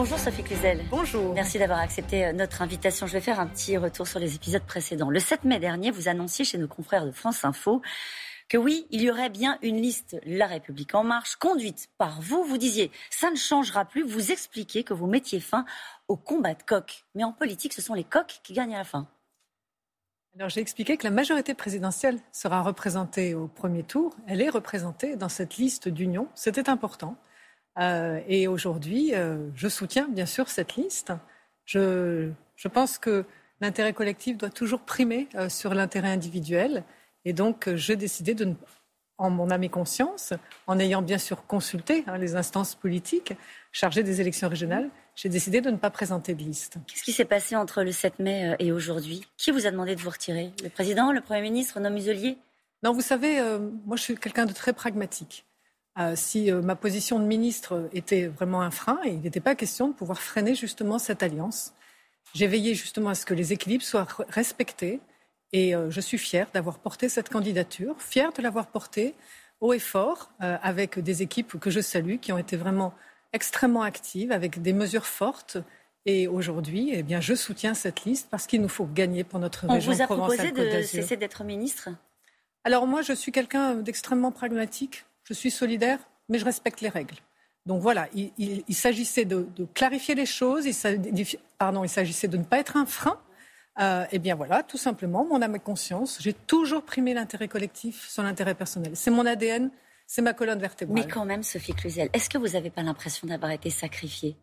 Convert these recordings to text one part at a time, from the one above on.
Bonjour Sophie Cluzel. Bonjour. Merci d'avoir accepté euh, notre invitation. Je vais faire un petit retour sur les épisodes précédents. Le 7 mai dernier, vous annonciez chez nos confrères de France Info que oui, il y aurait bien une liste La République en marche, conduite par vous. Vous disiez, ça ne changera plus. Vous expliquez que vous mettiez fin au combat de coq. Mais en politique, ce sont les coqs qui gagnent à la fin. Alors j'ai expliqué que la majorité présidentielle sera représentée au premier tour. Elle est représentée dans cette liste d'union. C'était important. Euh, et aujourd'hui, euh, je soutiens bien sûr cette liste. Je, je pense que l'intérêt collectif doit toujours primer euh, sur l'intérêt individuel. Et donc, j'ai décidé de, en mon âme et conscience, en ayant bien sûr consulté hein, les instances politiques chargées des élections régionales, j'ai décidé de ne pas présenter de liste. Qu'est-ce qui s'est passé entre le 7 mai et aujourd'hui? Qui vous a demandé de vous retirer? Le président, le Premier ministre, Renaud Muselier? Non, vous savez, moi je suis quelqu'un de très pragmatique. Euh, si euh, ma position de ministre était vraiment un frein, il n'était pas question de pouvoir freiner justement cette alliance. J'ai veillé justement à ce que les équilibres soient respectés et euh, je suis fière d'avoir porté cette candidature, fière de l'avoir portée haut et fort avec des équipes que je salue qui ont été vraiment extrêmement actives avec des mesures fortes. Et aujourd'hui, eh bien, je soutiens cette liste parce qu'il nous faut gagner pour notre région On vous a proposé de cesser d'être ministre? Alors moi, je suis quelqu'un d'extrêmement pragmatique je suis solidaire, mais je respecte les règles. Donc voilà, il, s'agissait de, clarifier les choses, il, pardon, il s'agissait de ne pas être un frein. Euh, eh bien voilà, tout simplement, mon âme et conscience, j'ai toujours primé l'intérêt collectif sur l'intérêt personnel. C'est mon ADN, c'est ma colonne vertébrale. Mais quand même, Sophie Cluzel, est-ce que vous n'avez pas l'impression d'avoir été sacrifiée?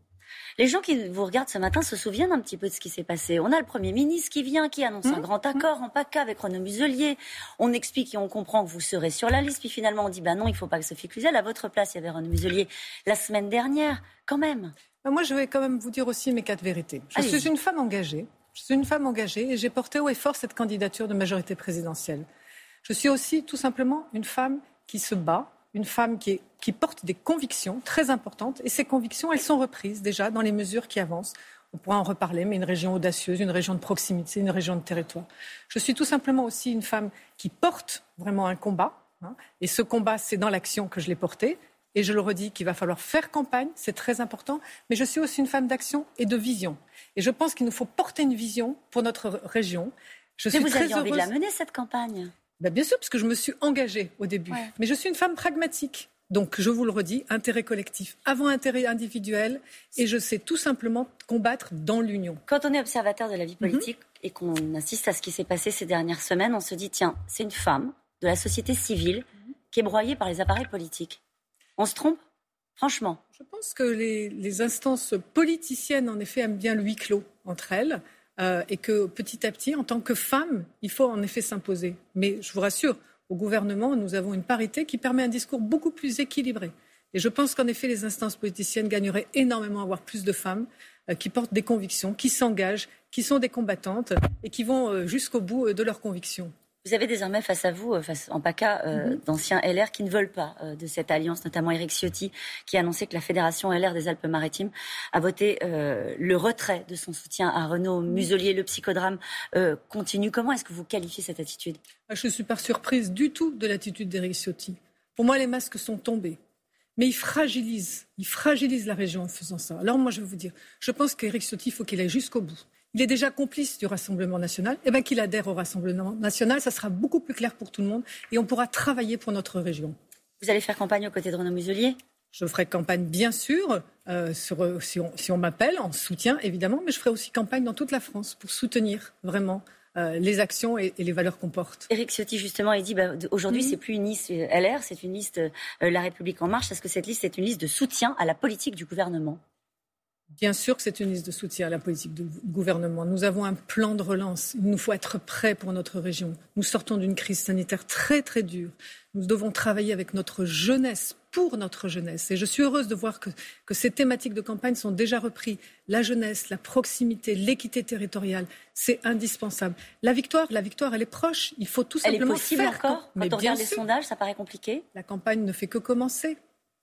Les gens qui vous regardent ce matin se souviennent un petit peu de ce qui s'est passé. On a le Premier ministre qui vient, qui annonce un mmh. grand accord en PACA avec Renaud Muselier. On explique et on comprend que vous serez sur la liste. Puis finalement, on dit bah non, il ne faut pas que Sophie Cluzel. À votre place, il y avait Renaud Muselier la semaine dernière, quand même. Bah, moi, je vais quand même vous dire aussi mes quatre vérités. Je suis une femme engagée. Je suis une femme engagée et j'ai porté haut et fort cette candidature de majorité présidentielle. Je suis aussi tout simplement une femme qui se bat une femme qui, porte des convictions très importantes. Et ces convictions, elles sont reprises déjà dans les mesures qui avancent. On pourra en reparler, mais une région audacieuse, une région de proximité, une région de territoire. Je suis tout simplement aussi une femme qui porte vraiment un combat. Hein. et ce combat, c'est dans l'action que je l'ai porté. Et je le redis qu'il va falloir faire campagne, c'est très important. Mais je suis aussi une femme d'action et de vision. Et je pense qu'il nous faut porter une vision pour notre région. Je suis vous très aviez envie de la mener, cette campagne? Bah, bien sûr, parce que je me suis engagée au début. Mais je suis une femme pragmatique. Donc, je vous le redis, intérêt collectif avant intérêt individuel, et je sais tout simplement combattre dans l'union. Quand on est observateur de la vie mhm. politique et qu'on assiste à ce qui s'est passé ces dernières semaines, on se dit, tiens, c'est une femme de la société civile mhm. qui est broyée par les appareils politiques. On se trompe Franchement. Je pense que les, les instances politiciennes, en effet, aiment bien le huis clos entre elles. Euh, et que petit à petit, en tant que femme, il faut en effet s'imposer. Mais je vous rassure, au gouvernement, nous avons une parité qui permet un discours beaucoup plus équilibré. Et je pense qu'en effet, les instances politiciennes gagneraient énormément à avoir plus de femmes euh, qui portent des convictions, qui s'engagent, qui sont des combattantes et qui vont euh, jusqu'au bout de leurs convictions. Vous avez désormais face à vous, euh, face, en PACA, euh, mhm. d'anciens LR qui ne veulent pas euh, de cette alliance, notamment Eric Ciotti, qui a annoncé que la Fédération LR des Alpes-Maritimes a voté le retrait de son soutien à Renaud mhm. Muselier. Le psychodrame continue. Comment est-ce que vous qualifiez cette attitude? Ah, Je ne suis pas surprise du tout de l'attitude d'Eric Ciotti. Pour moi, les masques sont tombés. Mais il fragilise, il fragilise la région en faisant ça. Alors moi, je vais vous dire, je pense qu'Eric Ciotti, il faut qu'il aille jusqu'au bout il est déjà complice du Rassemblement national, eh bien qu'il adhère au Rassemblement national, ça sera beaucoup plus clair pour tout le monde et on pourra travailler pour notre région. Vous allez faire campagne aux côtés de Renaud Muselier? Je ferai campagne, bien sûr, euh, sur, si on, m'appelle, en soutien, évidemment, mais je ferai aussi campagne dans toute la France pour soutenir vraiment euh, les actions et, les valeurs qu'on porte. Éric Ciotti, justement, il dit bah, aujourd'hui, ce mhm. c'est plus une liste euh, LR, c'est une liste La République En Marche. Est-ce que cette liste est une liste de soutien à la politique du gouvernement? Bien sûr que c'est une liste de soutien à la politique du gouvernement. Nous avons un plan de relance. Il nous faut être prêts pour notre région. Nous sortons d'une crise sanitaire très très dure. Nous devons travailler avec notre jeunesse, pour notre jeunesse. Et je suis heureuse de voir que, ces thématiques de campagne sont déjà reprises. La jeunesse, la proximité, l'équité territoriale, c'est indispensable. La victoire, la victoire, elle est proche. Il faut tout simplement elle est possible encore Quand on regarde les sondages, ça paraît compliqué. La campagne ne fait que commencer.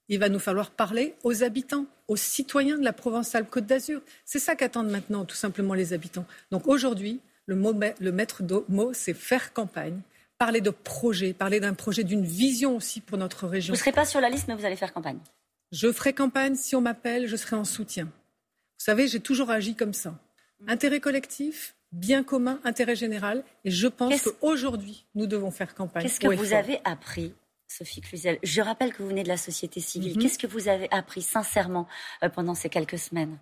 Il va nous falloir parler aux habitants, aux citoyens de la Provence-Alpes-Côte d'Azur. C'est ça qu'attendent maintenant tout simplement les habitants. Donc aujourd'hui, le, le maître mot, c'est faire campagne, parler de projet, parler d'un projet, d'une vision aussi pour notre région. Vous ne serez pas sur la liste, mais vous allez faire campagne. Je ferai campagne. Si on m'appelle, je serai en soutien. savez, j'ai toujours agi comme ça. Intérêt collectif, bien commun, intérêt général. Et je pense qu'aujourd'hui, nous devons faire campagne. Qu'est-ce que vous avez appris Sophie Cluzel, je rappelle que vous venez de la société civile. Mm-hmm. Qu'est-ce que vous avez appris sincèrement euh, pendant ces quelques semaines?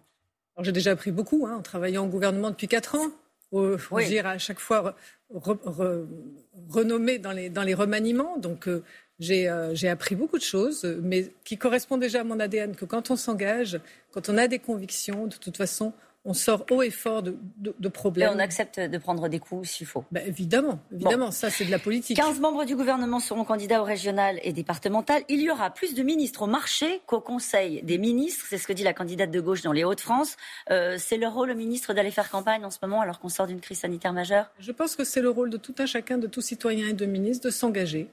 J'ai déjà appris beaucoup hein, en travaillant au gouvernement depuis quatre ans. Il faut dire à chaque fois renommé dans les, dans les remaniements. Donc euh, euh, j'ai appris beaucoup de choses, mais qui correspondent déjà à mon ADN, que quand on s'engage, quand on a des convictions, de toute façon, on sort haut et fort de, problèmes. Et on accepte de prendre des coups s'il faut. Ben, évidemment, évidemment, ça c'est de la politique. 15 membres du gouvernement seront candidats au régional et départemental. Il y aura plus de ministres au marché qu'au Conseil des ministres. C'est ce que dit la candidate de gauche dans les Hauts-de-France. Euh, c'est le rôle, le ministre, d'aller faire campagne en ce moment alors qu'on sort d'une crise sanitaire majeure? Je pense que c'est le rôle de tout un chacun, de tout citoyen et de ministre de s'engager.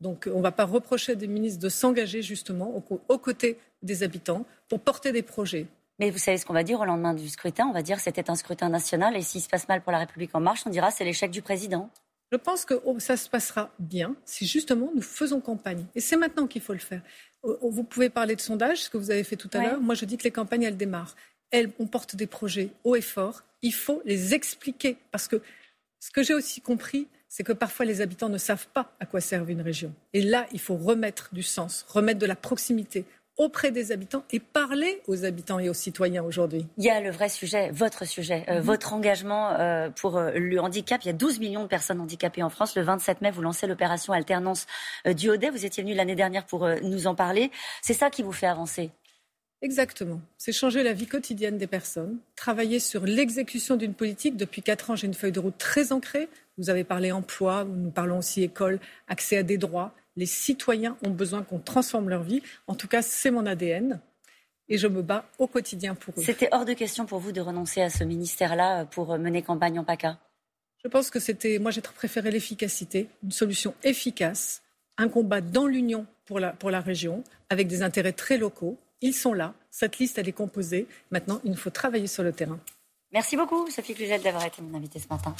Donc on ne va pas reprocher des ministres de s'engager justement aux côtés des habitants pour porter des projets mais vous savez ce qu'on va dire au lendemain du scrutin? On va dire c'était un scrutin national et s'il se passe mal pour la République en marche, on dira c'est l'échec du président. Je pense que oh, ça se passera bien si justement nous faisons campagne. Et c'est maintenant qu'il faut le faire. Oh, oh, vous pouvez parler de sondage, ce que vous avez fait tout à l'heure. Moi, je dis que les campagnes, elles démarrent. Elles, on porte des projets haut et fort. Il faut les expliquer. Parce que ce que j'ai aussi compris, c'est que parfois les habitants ne savent pas à quoi servent une région. Et là, il faut remettre du sens, remettre de la proximité, auprès des habitants et parler aux habitants et aux citoyens aujourd'hui. Il y a le vrai sujet, votre sujet, euh, mhm. votre engagement euh, pour euh, le handicap. Il y a 12 millions de personnes handicapées en France. Le 27 mai, vous lancez l'opération alternance du Haudet. Vous étiez venu l'année dernière pour nous en parler. C'est ça qui vous fait avancer Exactement. C'est changer la vie quotidienne des personnes, travailler sur l'exécution d'une politique. Depuis quatre ans, j'ai une feuille de route très ancrée. Vous avez parlé emploi, nous parlons aussi école, accès à des droits, les citoyens ont besoin qu'on transforme leur vie. En tout cas, c'est mon ADN. Et je me bats au quotidien pour eux. C'était hors de question pour vous de renoncer à ce ministère-là pour mener campagne en PACA? Je pense que c'était. Moi, j'ai préféré l'efficacité, une solution efficace, un combat dans l'Union pour la, pour la région, avec des intérêts très locaux. Ils sont là. Cette liste, elle est composée. Maintenant, il nous faut travailler sur le terrain. Merci beaucoup, Sophie Cluzel, d'avoir été mon invitée ce matin.